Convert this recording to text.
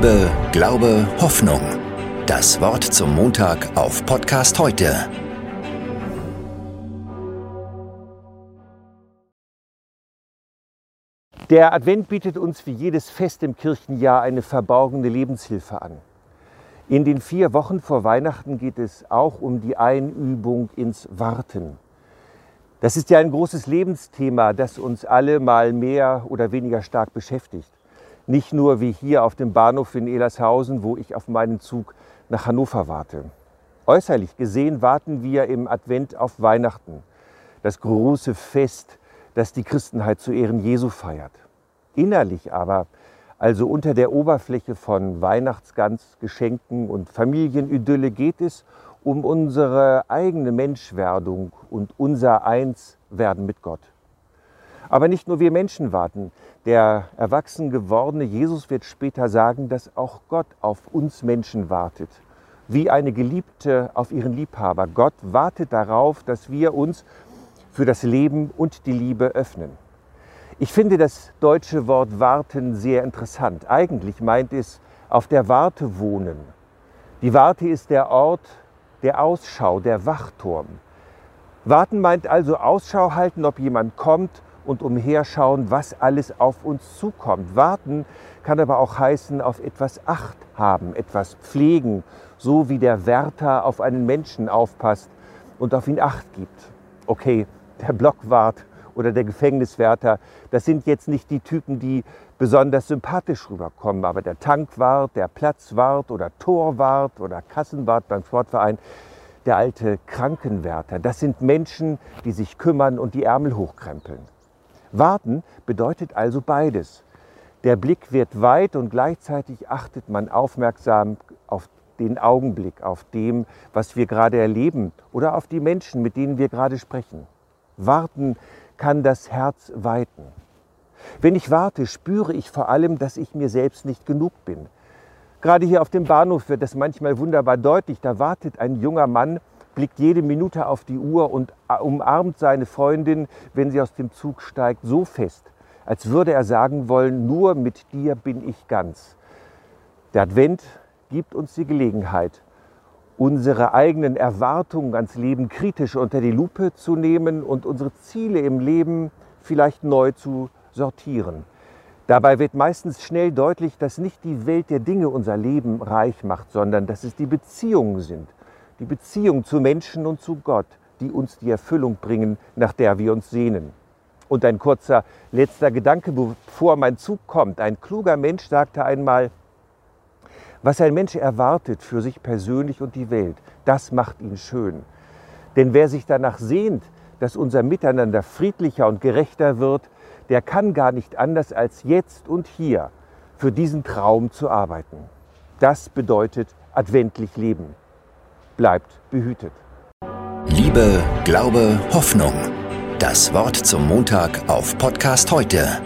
Liebe, Glaube, Hoffnung. Das Wort zum Montag auf Podcast heute. Der Advent bietet uns wie jedes Fest im Kirchenjahr eine verborgene Lebenshilfe an. In den vier Wochen vor Weihnachten geht es auch um die Einübung ins Warten. Das ist ja ein großes Lebensthema, das uns alle mal mehr oder weniger stark beschäftigt. Nicht nur wie hier auf dem Bahnhof in Elershausen, wo ich auf meinen Zug nach Hannover warte. Äußerlich gesehen warten wir im Advent auf Weihnachten, das große Fest, das die Christenheit zu Ehren Jesu feiert. Innerlich aber, also unter der Oberfläche von Weihnachtsgans, Geschenken und Familienidylle geht es um unsere eigene Menschwerdung und unser Einswerden mit Gott. Aber nicht nur wir Menschen warten. Der erwachsen gewordene Jesus wird später sagen, dass auch Gott auf uns Menschen wartet. Wie eine Geliebte auf ihren Liebhaber. Gott wartet darauf, dass wir uns für das Leben und die Liebe öffnen. Ich finde das deutsche Wort warten sehr interessant. Eigentlich meint es auf der Warte wohnen. Die Warte ist der Ort, der Ausschau, der Wachturm. Warten meint also Ausschau halten, ob jemand kommt und umherschauen, was alles auf uns zukommt. Warten kann aber auch heißen, auf etwas Acht haben, etwas pflegen, so wie der Wärter auf einen Menschen aufpasst und auf ihn Acht gibt. Okay, der Blockwart oder der Gefängniswärter, das sind jetzt nicht die Typen, die besonders sympathisch rüberkommen, aber der Tankwart, der Platzwart oder Torwart oder Kassenwart beim Sportverein, der alte Krankenwärter, das sind Menschen, die sich kümmern und die Ärmel hochkrempeln. Warten bedeutet also beides. Der Blick wird weit und gleichzeitig achtet man aufmerksam auf den Augenblick, auf dem, was wir gerade erleben oder auf die Menschen, mit denen wir gerade sprechen. Warten kann das Herz weiten. Wenn ich warte, spüre ich vor allem, dass ich mir selbst nicht genug bin. Gerade hier auf dem Bahnhof wird das manchmal wunderbar deutlich. Da wartet ein junger Mann, blickt jede Minute auf die Uhr und umarmt seine Freundin, wenn sie aus dem Zug steigt, so fest, als würde er sagen wollen, nur mit dir bin ich ganz. Der Advent gibt uns die Gelegenheit, unsere eigenen Erwartungen ans Leben kritisch unter die Lupe zu nehmen und unsere Ziele im Leben vielleicht neu zu sortieren. Dabei wird meistens schnell deutlich, dass nicht die Welt der Dinge unser Leben reich macht, sondern dass es die Beziehungen sind, die Beziehung zu Menschen und zu Gott, die uns die Erfüllung bringen, nach der wir uns sehnen. Und ein kurzer letzter Gedanke, bevor mein Zug kommt. Ein kluger Mensch sagte einmal, was ein Mensch erwartet für sich persönlich und die Welt, das macht ihn schön. Denn wer sich danach sehnt, dass unser Miteinander friedlicher und gerechter wird, der kann gar nicht anders als jetzt und hier für diesen Traum zu arbeiten. Das bedeutet adventlich Leben. Bleibt behütet. Liebe, Glaube, Hoffnung. Das Wort zum Montag auf Podcast heute